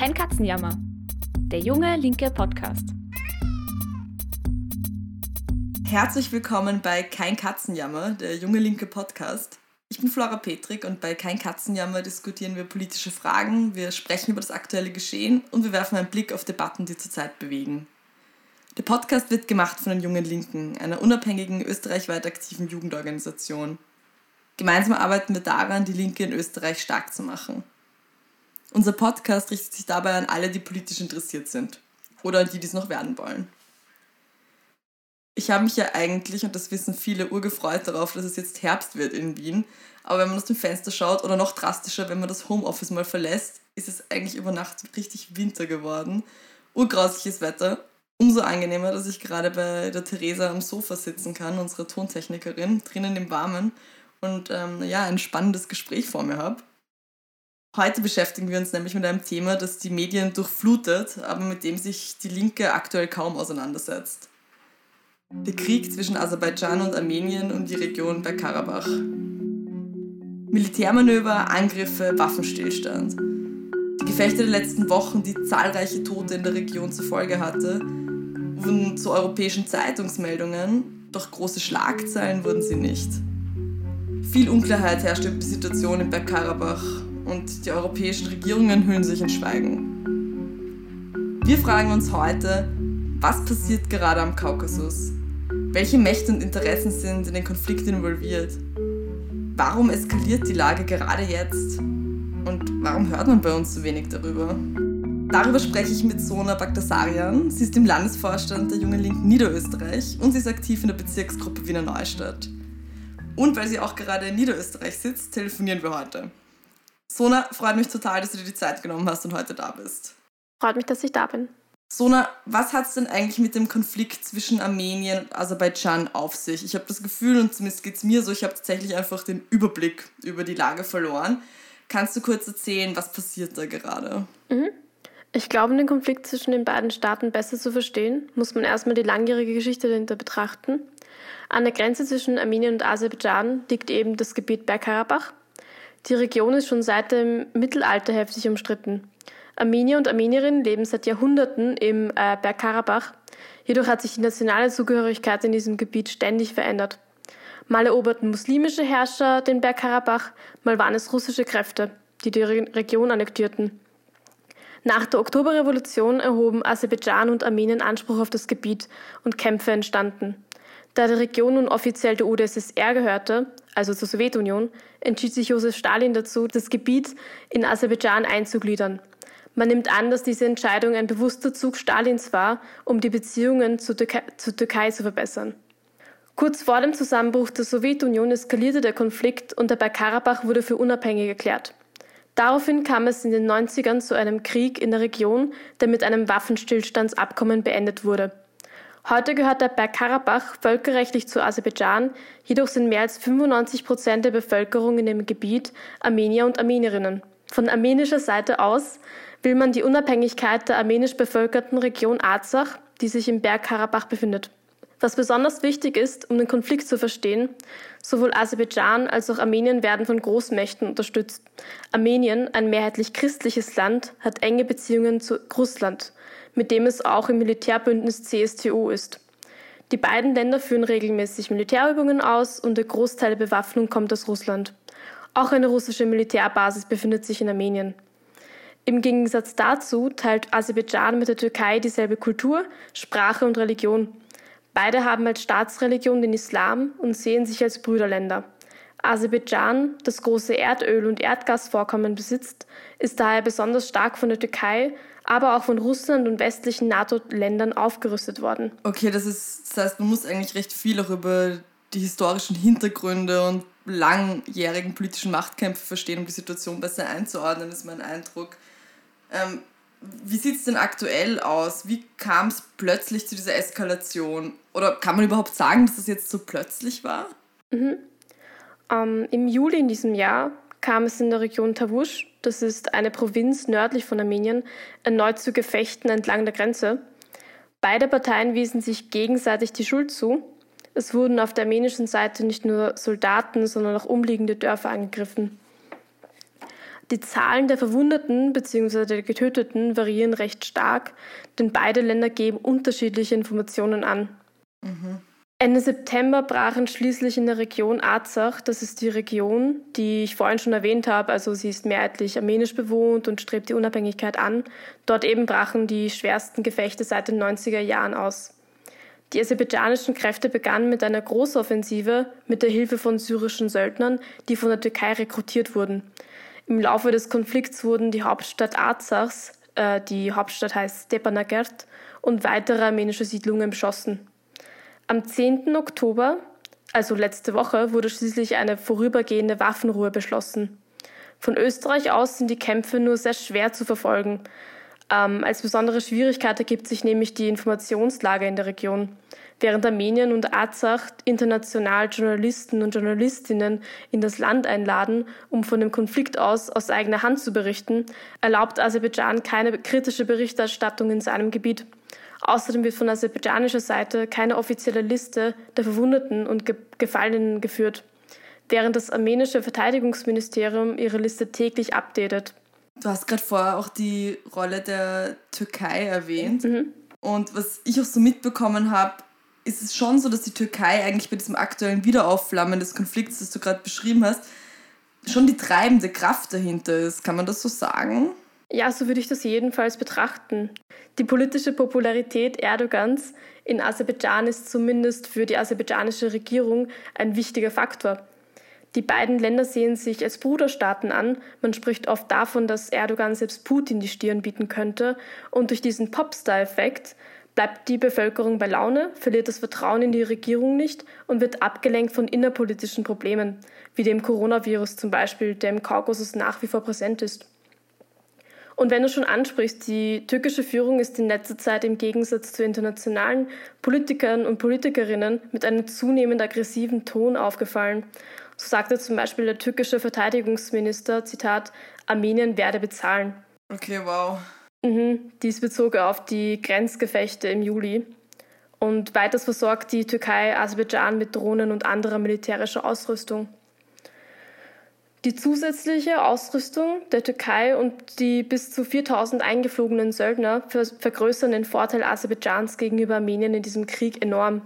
Kein Katzenjammer. Der junge linke Podcast. Herzlich willkommen bei Kein Katzenjammer, der junge linke Podcast. Ich bin Flora Petrik und bei Kein Katzenjammer diskutieren wir politische Fragen, wir sprechen über das aktuelle Geschehen und wir werfen einen Blick auf Debatten, die zurzeit bewegen. Der Podcast wird gemacht von den Jungen Linken, einer unabhängigen österreichweit aktiven Jugendorganisation. Gemeinsam arbeiten wir daran, die Linke in Österreich stark zu machen. Unser Podcast richtet sich dabei an alle, die politisch interessiert sind oder an die, die es noch werden wollen. Ich habe mich ja eigentlich, und das wissen viele, urgefreut darauf, dass es jetzt Herbst wird in Wien. Aber wenn man aus dem Fenster schaut, oder noch drastischer, wenn man das Homeoffice mal verlässt, ist es eigentlich über Nacht richtig Winter geworden. Urgrausliches Wetter. Umso angenehmer, dass ich gerade bei der Theresa am Sofa sitzen kann, unserer Tontechnikerin, drinnen im Warmen und ähm, ja, ein spannendes Gespräch vor mir habe. Heute beschäftigen wir uns nämlich mit einem Thema, das die Medien durchflutet, aber mit dem sich die Linke aktuell kaum auseinandersetzt. Der Krieg zwischen Aserbaidschan und Armenien um die Region bei Karabach. Militärmanöver, Angriffe, Waffenstillstand. Die Gefechte der letzten Wochen, die zahlreiche Tote in der Region zur Folge hatte, wurden zu europäischen Zeitungsmeldungen, doch große Schlagzeilen wurden sie nicht. Viel Unklarheit herrscht über die Situation in Bergkarabach und die europäischen Regierungen hüllen sich in Schweigen. Wir fragen uns heute, was passiert gerade am Kaukasus? Welche Mächte und Interessen sind in den Konflikt involviert? Warum eskaliert die Lage gerade jetzt? Und warum hört man bei uns so wenig darüber? Darüber spreche ich mit Sona Bagdasarian. Sie ist im Landesvorstand der Jungen Linken Niederösterreich und sie ist aktiv in der Bezirksgruppe Wiener Neustadt. Und weil sie auch gerade in Niederösterreich sitzt, telefonieren wir heute. Sona, freut mich total, dass du dir die Zeit genommen hast und heute da bist. Freut mich, dass ich da bin. Sona, was hat es denn eigentlich mit dem Konflikt zwischen Armenien und Aserbaidschan auf sich? Ich habe das Gefühl, und zumindest geht es mir so, ich habe tatsächlich einfach den Überblick über die Lage verloren. Kannst du kurz erzählen, was passiert da gerade? Mhm. Ich glaube, um den Konflikt zwischen den beiden Staaten besser zu verstehen, muss man erstmal die langjährige Geschichte dahinter betrachten. An der Grenze zwischen Armenien und Aserbaidschan liegt eben das Gebiet Bergkarabach, die Region ist schon seit dem Mittelalter heftig umstritten. Armenier und Armenierinnen leben seit Jahrhunderten im äh, Bergkarabach. Jedoch hat sich die nationale Zugehörigkeit in diesem Gebiet ständig verändert. Mal eroberten muslimische Herrscher den Bergkarabach, mal waren es russische Kräfte, die die Region annektierten. Nach der Oktoberrevolution erhoben Aserbaidschan und Armenien Anspruch auf das Gebiet und Kämpfe entstanden. Da die Region nun offiziell der UdSSR gehörte, also zur Sowjetunion, entschied sich Josef Stalin dazu, das Gebiet in Aserbaidschan einzugliedern. Man nimmt an, dass diese Entscheidung ein bewusster Zug Stalins war, um die Beziehungen zur Türkei, zur Türkei zu verbessern. Kurz vor dem Zusammenbruch der Sowjetunion eskalierte der Konflikt und der Bergkarabach wurde für unabhängig erklärt. Daraufhin kam es in den 90ern zu einem Krieg in der Region, der mit einem Waffenstillstandsabkommen beendet wurde. Heute gehört der Bergkarabach völkerrechtlich zu Aserbaidschan, jedoch sind mehr als 95 Prozent der Bevölkerung in dem Gebiet Armenier und Armenierinnen. Von armenischer Seite aus will man die Unabhängigkeit der armenisch bevölkerten Region Arzach, die sich im Bergkarabach befindet. Was besonders wichtig ist, um den Konflikt zu verstehen, sowohl Aserbaidschan als auch Armenien werden von Großmächten unterstützt. Armenien, ein mehrheitlich christliches Land, hat enge Beziehungen zu Russland mit dem es auch im Militärbündnis CSTO ist. Die beiden Länder führen regelmäßig Militärübungen aus und der Großteil der Bewaffnung kommt aus Russland. Auch eine russische Militärbasis befindet sich in Armenien. Im Gegensatz dazu teilt Aserbaidschan mit der Türkei dieselbe Kultur, Sprache und Religion. Beide haben als Staatsreligion den Islam und sehen sich als Brüderländer. Aserbaidschan, das große Erdöl- und Erdgasvorkommen besitzt, ist daher besonders stark von der Türkei aber auch von Russland und westlichen NATO-Ländern aufgerüstet worden. Okay, das, ist, das heißt, man muss eigentlich recht viel auch über die historischen Hintergründe und langjährigen politischen Machtkämpfe verstehen, um die Situation besser einzuordnen, ist mein Eindruck. Ähm, wie sieht es denn aktuell aus? Wie kam es plötzlich zu dieser Eskalation? Oder kann man überhaupt sagen, dass das jetzt so plötzlich war? Mhm. Ähm, Im Juli in diesem Jahr kam es in der Region Tavush, das ist eine Provinz nördlich von Armenien, erneut zu Gefechten entlang der Grenze. Beide Parteien wiesen sich gegenseitig die Schuld zu. Es wurden auf der armenischen Seite nicht nur Soldaten, sondern auch umliegende Dörfer angegriffen. Die Zahlen der Verwundeten bzw. der Getöteten variieren recht stark, denn beide Länder geben unterschiedliche Informationen an. Mhm. Ende September brachen schließlich in der Region Arzach, das ist die Region, die ich vorhin schon erwähnt habe, also sie ist mehrheitlich armenisch bewohnt und strebt die Unabhängigkeit an, dort eben brachen die schwersten Gefechte seit den 90er Jahren aus. Die aserbaidschanischen Kräfte begannen mit einer Großoffensive mit der Hilfe von syrischen Söldnern, die von der Türkei rekrutiert wurden. Im Laufe des Konflikts wurden die Hauptstadt Arzachs, äh, die Hauptstadt heißt Stepanakert, und weitere armenische Siedlungen beschossen. Am 10. Oktober, also letzte Woche, wurde schließlich eine vorübergehende Waffenruhe beschlossen. Von Österreich aus sind die Kämpfe nur sehr schwer zu verfolgen. Ähm, als besondere Schwierigkeit ergibt sich nämlich die Informationslage in der Region. Während Armenien und Arzach international Journalisten und Journalistinnen in das Land einladen, um von dem Konflikt aus aus eigener Hand zu berichten, erlaubt Aserbaidschan keine kritische Berichterstattung in seinem Gebiet. Außerdem wird von aserbaidschanischer Seite keine offizielle Liste der Verwundeten und Ge Gefallenen geführt, während das armenische Verteidigungsministerium ihre Liste täglich updatet. Du hast gerade vorher auch die Rolle der Türkei erwähnt. Mhm. Und was ich auch so mitbekommen habe, ist es schon so, dass die Türkei eigentlich bei diesem aktuellen Wiederaufflammen des Konflikts, das du gerade beschrieben hast, schon die treibende Kraft dahinter ist. Kann man das so sagen? Ja, so würde ich das jedenfalls betrachten. Die politische Popularität Erdogans in Aserbaidschan ist zumindest für die aserbaidschanische Regierung ein wichtiger Faktor. Die beiden Länder sehen sich als Bruderstaaten an. Man spricht oft davon, dass Erdogan selbst Putin die Stirn bieten könnte. Und durch diesen Popstar-Effekt bleibt die Bevölkerung bei Laune, verliert das Vertrauen in die Regierung nicht und wird abgelenkt von innerpolitischen Problemen, wie dem Coronavirus zum Beispiel, der im Kaukasus nach wie vor präsent ist. Und wenn du schon ansprichst, die türkische Führung ist in letzter Zeit im Gegensatz zu internationalen Politikern und Politikerinnen mit einem zunehmend aggressiven Ton aufgefallen. So sagte zum Beispiel der türkische Verteidigungsminister, Zitat, Armenien werde bezahlen. Okay, wow. Mhm, dies bezog auf die Grenzgefechte im Juli. Und weiters versorgt die Türkei Aserbaidschan mit Drohnen und anderer militärischer Ausrüstung. Die zusätzliche Ausrüstung der Türkei und die bis zu 4000 eingeflogenen Söldner vergrößern den Vorteil Aserbaidschans gegenüber Armenien in diesem Krieg enorm.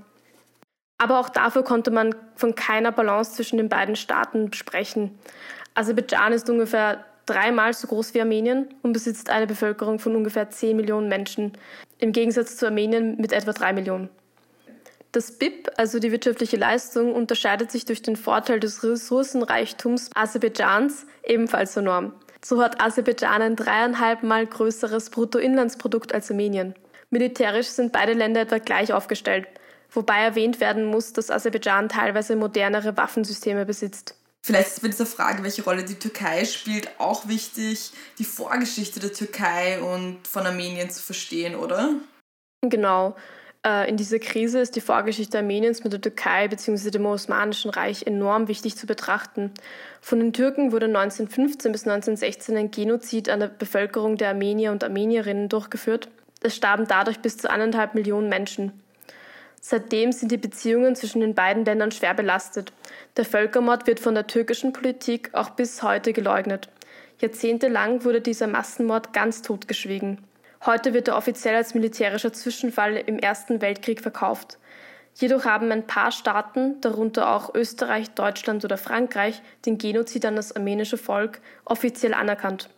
Aber auch dafür konnte man von keiner Balance zwischen den beiden Staaten sprechen. Aserbaidschan ist ungefähr dreimal so groß wie Armenien und besitzt eine Bevölkerung von ungefähr 10 Millionen Menschen, im Gegensatz zu Armenien mit etwa 3 Millionen. Das BIP, also die wirtschaftliche Leistung, unterscheidet sich durch den Vorteil des Ressourcenreichtums Aserbaidschans ebenfalls enorm. So hat Aserbaidschan ein dreieinhalb Mal größeres Bruttoinlandsprodukt als Armenien. Militärisch sind beide Länder etwa gleich aufgestellt, wobei erwähnt werden muss, dass Aserbaidschan teilweise modernere Waffensysteme besitzt. Vielleicht ist bei dieser Frage, welche Rolle die Türkei spielt, auch wichtig, die Vorgeschichte der Türkei und von Armenien zu verstehen, oder? Genau. Äh, in dieser Krise ist die Vorgeschichte Armeniens mit der Türkei bzw. dem Osmanischen Reich enorm wichtig zu betrachten. Von den Türken wurde 1915 bis 1916 ein Genozid an der Bevölkerung der Armenier und Armenierinnen durchgeführt. Es starben dadurch bis zu anderthalb Millionen Menschen. Seitdem sind die Beziehungen zwischen den beiden Ländern schwer belastet. Der Völkermord wird von der türkischen Politik auch bis heute geleugnet. Jahrzehntelang wurde dieser Massenmord ganz totgeschwiegen. Heute wird er offiziell als militärischer Zwischenfall im Ersten Weltkrieg verkauft. Jedoch haben ein paar Staaten, darunter auch Österreich, Deutschland oder Frankreich, den Genozid an das armenische Volk offiziell anerkannt.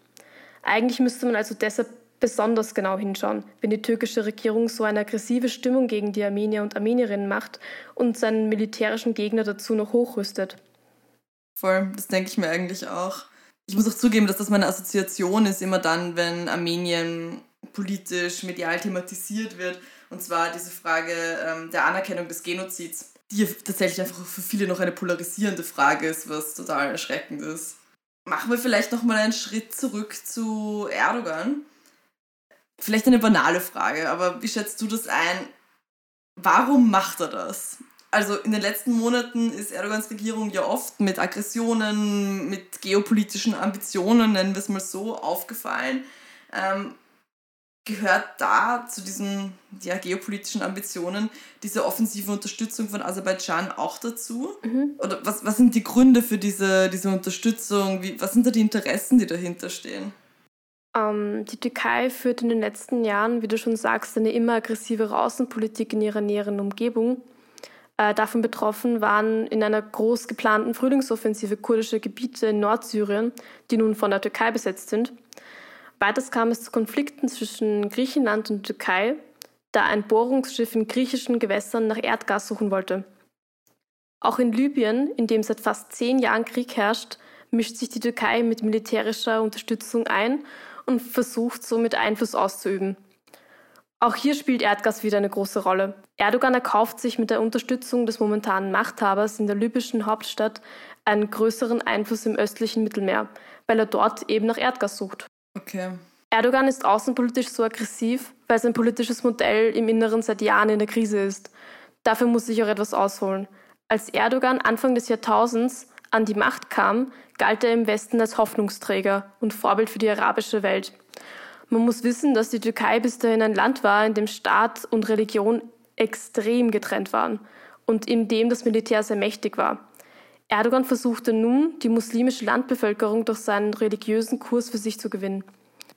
Eigentlich müsste man also deshalb besonders genau hinschauen, wenn die türkische Regierung so eine aggressive Stimmung gegen die Armenier und Armenierinnen macht und seinen militärischen Gegner dazu noch hochrüstet. Voll, das denke ich mir eigentlich auch. Ich muss auch zugeben, dass das meine Assoziation ist, immer dann, wenn Armenien politisch, medial thematisiert wird. Und zwar diese Frage ähm, der Anerkennung des Genozids, die tatsächlich einfach für viele noch eine polarisierende Frage ist, was total erschreckend ist. Machen wir vielleicht nochmal einen Schritt zurück zu Erdogan. Vielleicht eine banale Frage, aber wie schätzt du das ein? Warum macht er das? Also in den letzten Monaten ist Erdogans Regierung ja oft mit Aggressionen, mit geopolitischen Ambitionen, nennen wir es mal so, aufgefallen. Ähm, Gehört da zu diesen ja, geopolitischen Ambitionen diese offensive Unterstützung von Aserbaidschan auch dazu? Mhm. Oder was, was sind die Gründe für diese, diese Unterstützung? Wie, was sind da die Interessen, die dahinter stehen? Ähm, die Türkei führt in den letzten Jahren, wie du schon sagst, eine immer aggressivere Außenpolitik in ihrer näheren Umgebung. Äh, davon betroffen waren in einer groß geplanten Frühlingsoffensive kurdische Gebiete in Nordsyrien, die nun von der Türkei besetzt sind. Weiters kam es zu Konflikten zwischen Griechenland und Türkei, da ein Bohrungsschiff in griechischen Gewässern nach Erdgas suchen wollte. Auch in Libyen, in dem seit fast zehn Jahren Krieg herrscht, mischt sich die Türkei mit militärischer Unterstützung ein und versucht somit Einfluss auszuüben. Auch hier spielt Erdgas wieder eine große Rolle. Erdogan erkauft sich mit der Unterstützung des momentanen Machthabers in der libyschen Hauptstadt einen größeren Einfluss im östlichen Mittelmeer, weil er dort eben nach Erdgas sucht. Okay. Erdogan ist außenpolitisch so aggressiv, weil sein politisches Modell im Inneren seit Jahren in der Krise ist. Dafür muss ich auch etwas ausholen. Als Erdogan Anfang des Jahrtausends an die Macht kam, galt er im Westen als Hoffnungsträger und Vorbild für die arabische Welt. Man muss wissen, dass die Türkei bis dahin ein Land war, in dem Staat und Religion extrem getrennt waren und in dem das Militär sehr mächtig war. Erdogan versuchte nun, die muslimische Landbevölkerung durch seinen religiösen Kurs für sich zu gewinnen,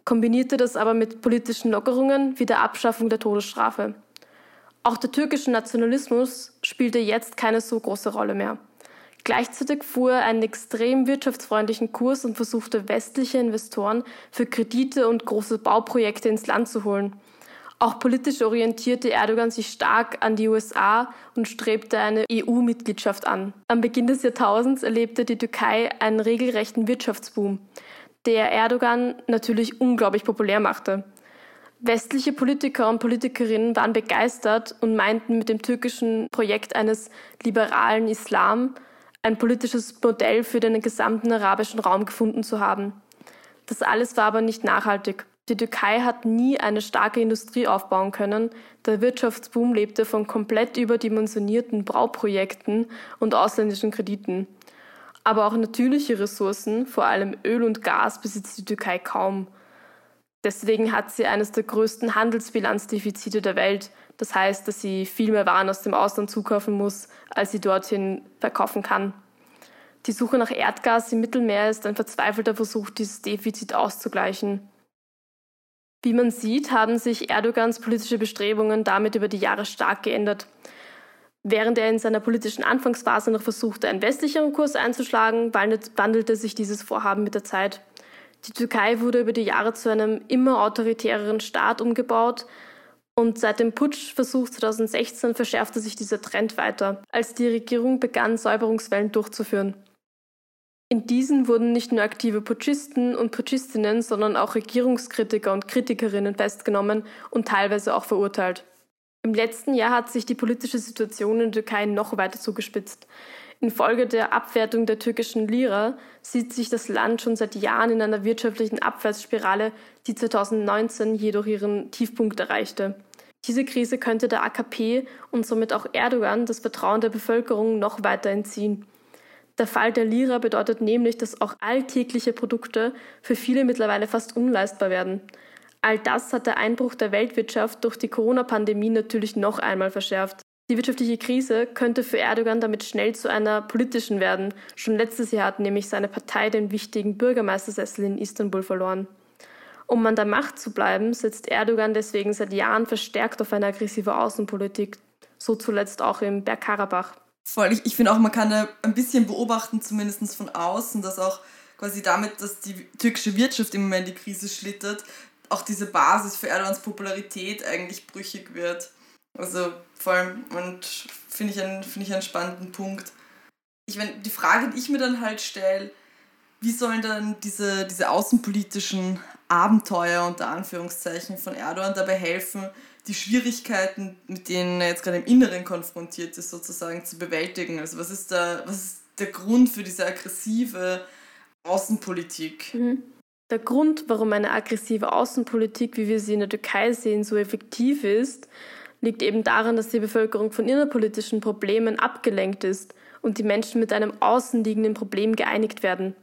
kombinierte das aber mit politischen Lockerungen wie der Abschaffung der Todesstrafe. Auch der türkische Nationalismus spielte jetzt keine so große Rolle mehr. Gleichzeitig fuhr er einen extrem wirtschaftsfreundlichen Kurs und versuchte westliche Investoren für Kredite und große Bauprojekte ins Land zu holen. Auch politisch orientierte Erdogan sich stark an die USA und strebte eine EU-Mitgliedschaft an. Am Beginn des Jahrtausends erlebte die Türkei einen regelrechten Wirtschaftsboom, der Erdogan natürlich unglaublich populär machte. Westliche Politiker und Politikerinnen waren begeistert und meinten mit dem türkischen Projekt eines liberalen Islam ein politisches Modell für den gesamten arabischen Raum gefunden zu haben. Das alles war aber nicht nachhaltig. Die Türkei hat nie eine starke Industrie aufbauen können. Der Wirtschaftsboom lebte von komplett überdimensionierten Bauprojekten und ausländischen Krediten. Aber auch natürliche Ressourcen, vor allem Öl und Gas, besitzt die Türkei kaum. Deswegen hat sie eines der größten Handelsbilanzdefizite der Welt. Das heißt, dass sie viel mehr Waren aus dem Ausland zukaufen muss, als sie dorthin verkaufen kann. Die Suche nach Erdgas im Mittelmeer ist ein verzweifelter Versuch, dieses Defizit auszugleichen. Wie man sieht, haben sich Erdogans politische Bestrebungen damit über die Jahre stark geändert. Während er in seiner politischen Anfangsphase noch versuchte, einen westlicheren Kurs einzuschlagen, wandelte sich dieses Vorhaben mit der Zeit. Die Türkei wurde über die Jahre zu einem immer autoritäreren Staat umgebaut und seit dem Putschversuch 2016 verschärfte sich dieser Trend weiter, als die Regierung begann, Säuberungswellen durchzuführen. In diesen wurden nicht nur aktive Putschisten und Putschistinnen, sondern auch Regierungskritiker und Kritikerinnen festgenommen und teilweise auch verurteilt. Im letzten Jahr hat sich die politische Situation in der Türkei noch weiter zugespitzt. Infolge der Abwertung der türkischen Lira sieht sich das Land schon seit Jahren in einer wirtschaftlichen Abwärtsspirale, die 2019 jedoch ihren Tiefpunkt erreichte. Diese Krise könnte der AKP und somit auch Erdogan das Vertrauen der Bevölkerung noch weiter entziehen. Der Fall der Lira bedeutet nämlich, dass auch alltägliche Produkte für viele mittlerweile fast unleistbar werden. All das hat der Einbruch der Weltwirtschaft durch die Corona-Pandemie natürlich noch einmal verschärft. Die wirtschaftliche Krise könnte für Erdogan damit schnell zu einer politischen werden. Schon letztes Jahr hat nämlich seine Partei den wichtigen Bürgermeistersessel in Istanbul verloren. Um an der Macht zu bleiben, setzt Erdogan deswegen seit Jahren verstärkt auf eine aggressive Außenpolitik, so zuletzt auch im Bergkarabach. Voll. Ich, ich finde auch, man kann da ein bisschen beobachten, zumindest von außen, dass auch quasi damit, dass die türkische Wirtschaft im Moment die Krise schlittert, auch diese Basis für Erdogans Popularität eigentlich brüchig wird. Also vor allem, und finde ich, einen, find ich einen spannenden Punkt. Ich meine, die Frage, die ich mir dann halt stelle, wie sollen dann diese, diese außenpolitischen Abenteuer unter Anführungszeichen von Erdogan dabei helfen, die Schwierigkeiten, mit denen er jetzt gerade im Inneren konfrontiert ist, sozusagen zu bewältigen. Also was ist, da, was ist der Grund für diese aggressive Außenpolitik? Mhm. Der Grund, warum eine aggressive Außenpolitik, wie wir sie in der Türkei sehen, so effektiv ist, liegt eben daran, dass die Bevölkerung von innerpolitischen Problemen abgelenkt ist und die Menschen mit einem außenliegenden Problem geeinigt werden.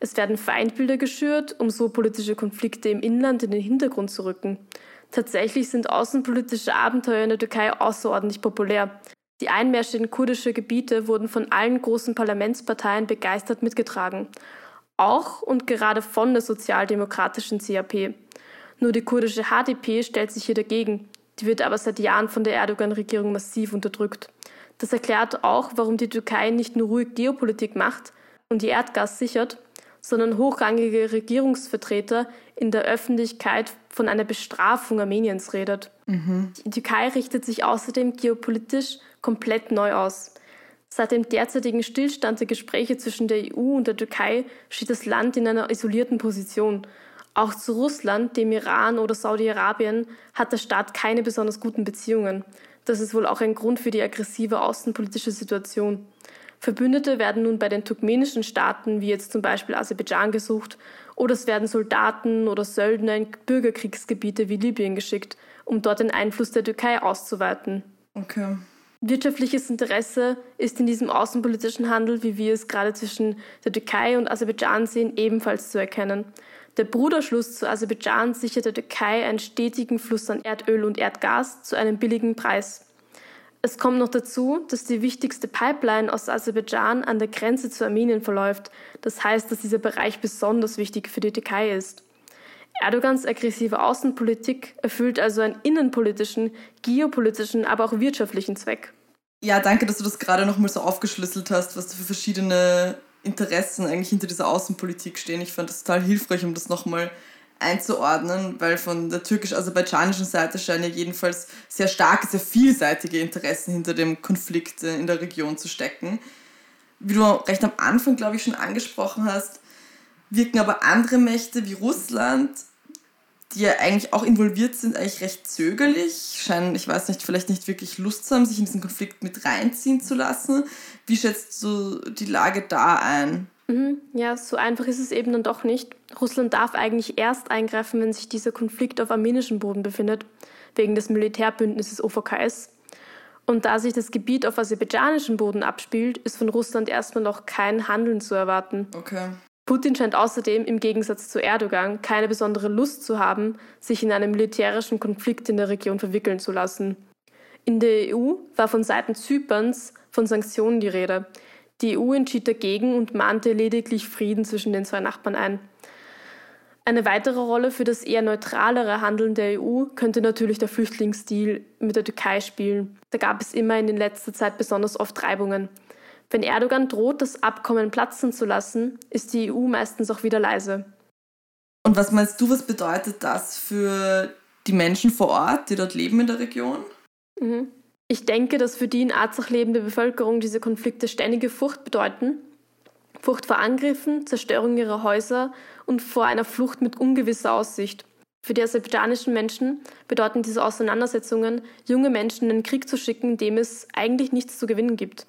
Es werden Feindbilder geschürt, um so politische Konflikte im Inland in den Hintergrund zu rücken. Tatsächlich sind außenpolitische Abenteuer in der Türkei außerordentlich populär. Die Einmärsche in kurdische Gebiete wurden von allen großen Parlamentsparteien begeistert mitgetragen. Auch und gerade von der sozialdemokratischen CAP. Nur die kurdische HDP stellt sich hier dagegen. Die wird aber seit Jahren von der Erdogan-Regierung massiv unterdrückt. Das erklärt auch, warum die Türkei nicht nur ruhig Geopolitik macht und ihr Erdgas sichert, sondern hochrangige Regierungsvertreter in der Öffentlichkeit von einer Bestrafung Armeniens redet. Mhm. Die Türkei richtet sich außerdem geopolitisch komplett neu aus. Seit dem derzeitigen Stillstand der Gespräche zwischen der EU und der Türkei steht das Land in einer isolierten Position. Auch zu Russland, dem Iran oder Saudi-Arabien hat der Staat keine besonders guten Beziehungen. Das ist wohl auch ein Grund für die aggressive außenpolitische Situation. Verbündete werden nun bei den turkmenischen Staaten, wie jetzt zum Beispiel Aserbaidschan, gesucht, oder es werden Soldaten oder Söldner in Bürgerkriegsgebiete wie Libyen geschickt, um dort den Einfluss der Türkei auszuweiten. Okay. Wirtschaftliches Interesse ist in diesem außenpolitischen Handel, wie wir es gerade zwischen der Türkei und Aserbaidschan sehen, ebenfalls zu erkennen. Der Bruderschluss zu Aserbaidschan sichert der Türkei einen stetigen Fluss an Erdöl und Erdgas zu einem billigen Preis. Es kommt noch dazu, dass die wichtigste Pipeline aus Aserbaidschan an der Grenze zu Armenien verläuft. Das heißt, dass dieser Bereich besonders wichtig für die Türkei ist. Erdogans aggressive Außenpolitik erfüllt also einen innenpolitischen, geopolitischen, aber auch wirtschaftlichen Zweck. Ja, danke, dass du das gerade nochmal so aufgeschlüsselt hast, was da für verschiedene Interessen eigentlich hinter dieser Außenpolitik stehen. Ich fand das total hilfreich, um das nochmal einzuordnen, weil von der türkisch-aserbaidschanischen Seite scheinen ja jedenfalls sehr starke, sehr vielseitige Interessen hinter dem Konflikt äh, in der Region zu stecken. Wie du recht am Anfang, glaube ich, schon angesprochen hast, wirken aber andere Mächte wie Russland, die ja eigentlich auch involviert sind, eigentlich recht zögerlich, scheinen, ich weiß nicht, vielleicht nicht wirklich Lust zu haben, sich in diesen Konflikt mit reinziehen zu lassen. Wie schätzt du die Lage da ein? Mhm. Ja, so einfach ist es eben dann doch nicht. Russland darf eigentlich erst eingreifen, wenn sich dieser Konflikt auf armenischem Boden befindet, wegen des Militärbündnisses OVKS. Und da sich das Gebiet auf aserbaidschanischem Boden abspielt, ist von Russland erstmal noch kein Handeln zu erwarten. Okay. Putin scheint außerdem im Gegensatz zu Erdogan keine besondere Lust zu haben, sich in einen militärischen Konflikt in der Region verwickeln zu lassen. In der EU war von Seiten Zyperns von Sanktionen die Rede. Die EU entschied dagegen und mahnte lediglich Frieden zwischen den zwei Nachbarn ein. Eine weitere Rolle für das eher neutralere Handeln der EU könnte natürlich der Flüchtlingsdeal mit der Türkei spielen. Da gab es immer in letzter Zeit besonders oft Reibungen. Wenn Erdogan droht, das Abkommen platzen zu lassen, ist die EU meistens auch wieder leise. Und was meinst du, was bedeutet das für die Menschen vor Ort, die dort leben in der Region? Mhm. Ich denke, dass für die in Arzach lebende Bevölkerung diese Konflikte ständige Furcht bedeuten. Furcht vor Angriffen, Zerstörung ihrer Häuser und vor einer Flucht mit ungewisser Aussicht. Für die aserbaidschanischen Menschen bedeuten diese Auseinandersetzungen, junge Menschen in den Krieg zu schicken, dem es eigentlich nichts zu gewinnen gibt.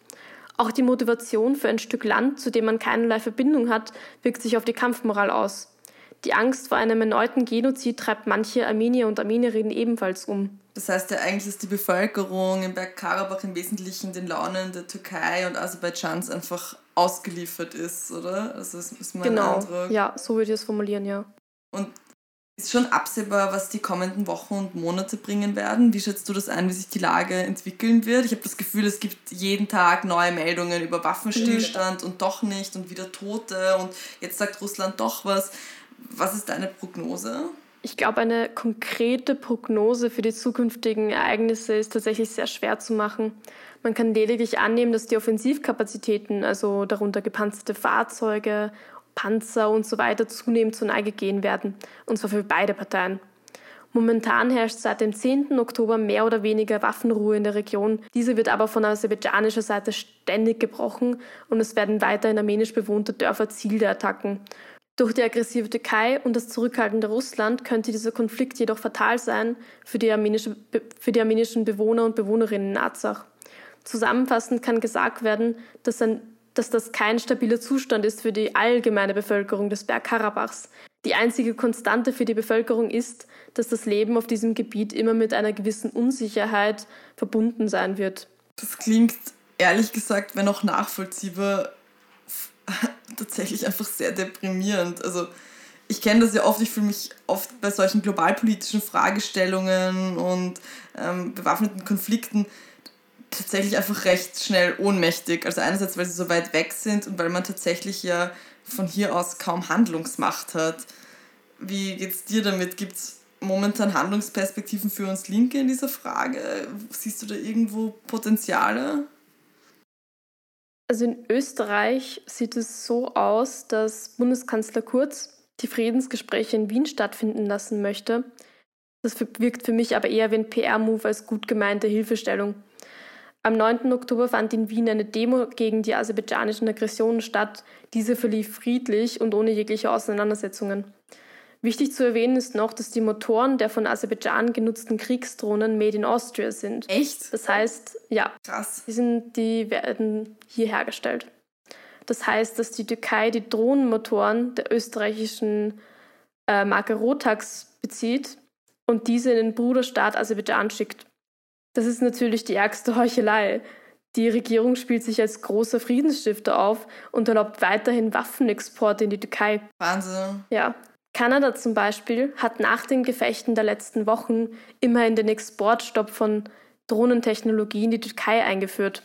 Auch die Motivation für ein Stück Land, zu dem man keinerlei Verbindung hat, wirkt sich auf die Kampfmoral aus. Die Angst vor einem erneuten Genozid treibt manche Armenier und Armenierinnen ebenfalls um. Das heißt ja eigentlich, dass die Bevölkerung in Bergkarabach im Wesentlichen den Launen der Türkei und Aserbaidschans einfach ausgeliefert ist, oder? Also das ist mein genau. Eindruck. Ja, so würde ich es formulieren, ja. Und ist schon absehbar, was die kommenden Wochen und Monate bringen werden? Wie schätzt du das ein, wie sich die Lage entwickeln wird? Ich habe das Gefühl, es gibt jeden Tag neue Meldungen über Waffenstillstand mhm. und doch nicht und wieder Tote und jetzt sagt Russland doch was. Was ist deine Prognose? Ich glaube, eine konkrete Prognose für die zukünftigen Ereignisse ist tatsächlich sehr schwer zu machen. Man kann lediglich annehmen, dass die Offensivkapazitäten, also darunter gepanzerte Fahrzeuge, Panzer und so weiter, zunehmend zur Neige gehen werden, und zwar für beide Parteien. Momentan herrscht seit dem 10. Oktober mehr oder weniger Waffenruhe in der Region. Diese wird aber von aserbaidschanischer Seite ständig gebrochen und es werden weiter in armenisch bewohnte Dörfer Ziel der Attacken. Durch die aggressive Türkei und das zurückhaltende Russland könnte dieser Konflikt jedoch fatal sein für die, armenische, für die armenischen Bewohner und Bewohnerinnen in Arzach. Zusammenfassend kann gesagt werden, dass, ein, dass das kein stabiler Zustand ist für die allgemeine Bevölkerung des Bergkarabachs. Die einzige Konstante für die Bevölkerung ist, dass das Leben auf diesem Gebiet immer mit einer gewissen Unsicherheit verbunden sein wird. Das klingt ehrlich gesagt, wenn auch nachvollziehbar, tatsächlich einfach sehr deprimierend. Also ich kenne das ja oft, ich fühle mich oft bei solchen globalpolitischen Fragestellungen und ähm, bewaffneten Konflikten tatsächlich einfach recht schnell ohnmächtig. Also einerseits, weil sie so weit weg sind und weil man tatsächlich ja von hier aus kaum Handlungsmacht hat. Wie geht's dir damit? Gibt es momentan Handlungsperspektiven für uns Linke in dieser Frage? Siehst du da irgendwo Potenziale? Also in Österreich sieht es so aus, dass Bundeskanzler Kurz die Friedensgespräche in Wien stattfinden lassen möchte. Das wirkt für mich aber eher wie ein PR-Move als gut gemeinte Hilfestellung. Am 9. Oktober fand in Wien eine Demo gegen die aserbaidschanischen Aggressionen statt. Diese verlief friedlich und ohne jegliche Auseinandersetzungen. Wichtig zu erwähnen ist noch, dass die Motoren der von Aserbaidschan genutzten Kriegsdrohnen made in Austria sind. Echt? Das heißt, ja. Krass. Die, sind, die werden hier hergestellt. Das heißt, dass die Türkei die Drohnenmotoren der österreichischen äh, Marke Rotax bezieht und diese in den Bruderstaat Aserbaidschan schickt. Das ist natürlich die ärgste Heuchelei. Die Regierung spielt sich als großer Friedensstifter auf und erlaubt weiterhin Waffenexporte in die Türkei. Wahnsinn. Ja. Kanada zum Beispiel hat nach den Gefechten der letzten Wochen immerhin den Exportstopp von Drohnentechnologie in die Türkei eingeführt.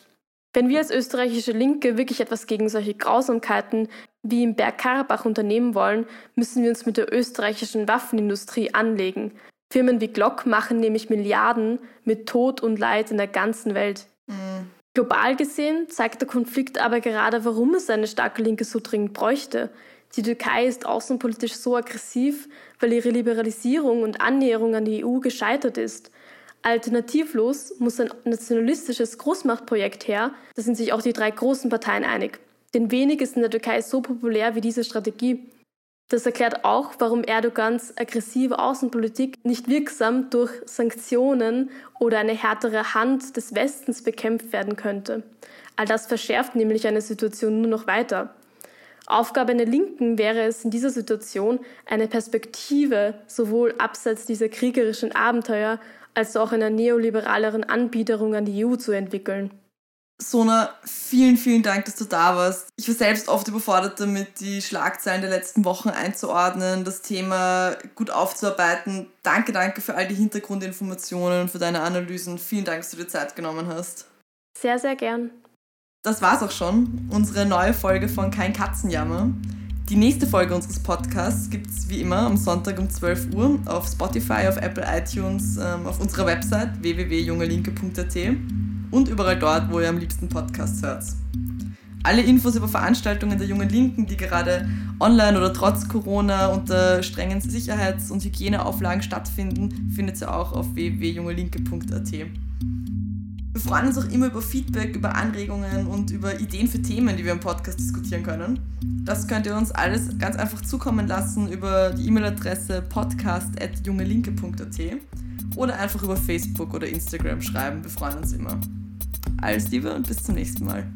Wenn wir als österreichische Linke wirklich etwas gegen solche Grausamkeiten wie im Bergkarabach unternehmen wollen, müssen wir uns mit der österreichischen Waffenindustrie anlegen. Firmen wie Glock machen nämlich Milliarden mit Tod und Leid in der ganzen Welt. Mhm. Global gesehen zeigt der Konflikt aber gerade, warum es eine starke Linke so dringend bräuchte. Die Türkei ist außenpolitisch so aggressiv, weil ihre Liberalisierung und Annäherung an die EU gescheitert ist. Alternativlos muss ein nationalistisches Großmachtprojekt her, da sind sich auch die drei großen Parteien einig. Denn wenig ist in der Türkei so populär wie diese Strategie. Das erklärt auch, warum Erdogans aggressive Außenpolitik nicht wirksam durch Sanktionen oder eine härtere Hand des Westens bekämpft werden könnte. All das verschärft nämlich eine Situation nur noch weiter. Aufgabe einer Linken wäre es in dieser Situation, eine Perspektive sowohl abseits dieser kriegerischen Abenteuer als auch einer neoliberaleren Anbiederung an die EU zu entwickeln. Sona, vielen, vielen Dank, dass du da warst. Ich war selbst oft überfordert damit, die Schlagzeilen der letzten Wochen einzuordnen, das Thema gut aufzuarbeiten. Danke, danke für all die Hintergrundinformationen und für deine Analysen. Vielen Dank, dass du dir Zeit genommen hast. Sehr, sehr gern. Das war's auch schon. Unsere neue Folge von Kein Katzenjammer. Die nächste Folge unseres Podcasts gibt es wie immer am Sonntag um 12 Uhr auf Spotify, auf Apple iTunes, ähm, auf unserer Website www.jungelinke.at und überall dort, wo ihr am liebsten Podcasts hört. Alle Infos über Veranstaltungen der Jungen Linken, die gerade online oder trotz Corona unter strengen Sicherheits- und Hygieneauflagen stattfinden, findet ihr auch auf www.jungelinke.at. Wir freuen uns auch immer über Feedback, über Anregungen und über Ideen für Themen, die wir im Podcast diskutieren können. Das könnt ihr uns alles ganz einfach zukommen lassen über die E-Mail-Adresse podcast.jungelinke.at oder einfach über Facebook oder Instagram schreiben. Wir freuen uns immer. Alles Liebe und bis zum nächsten Mal.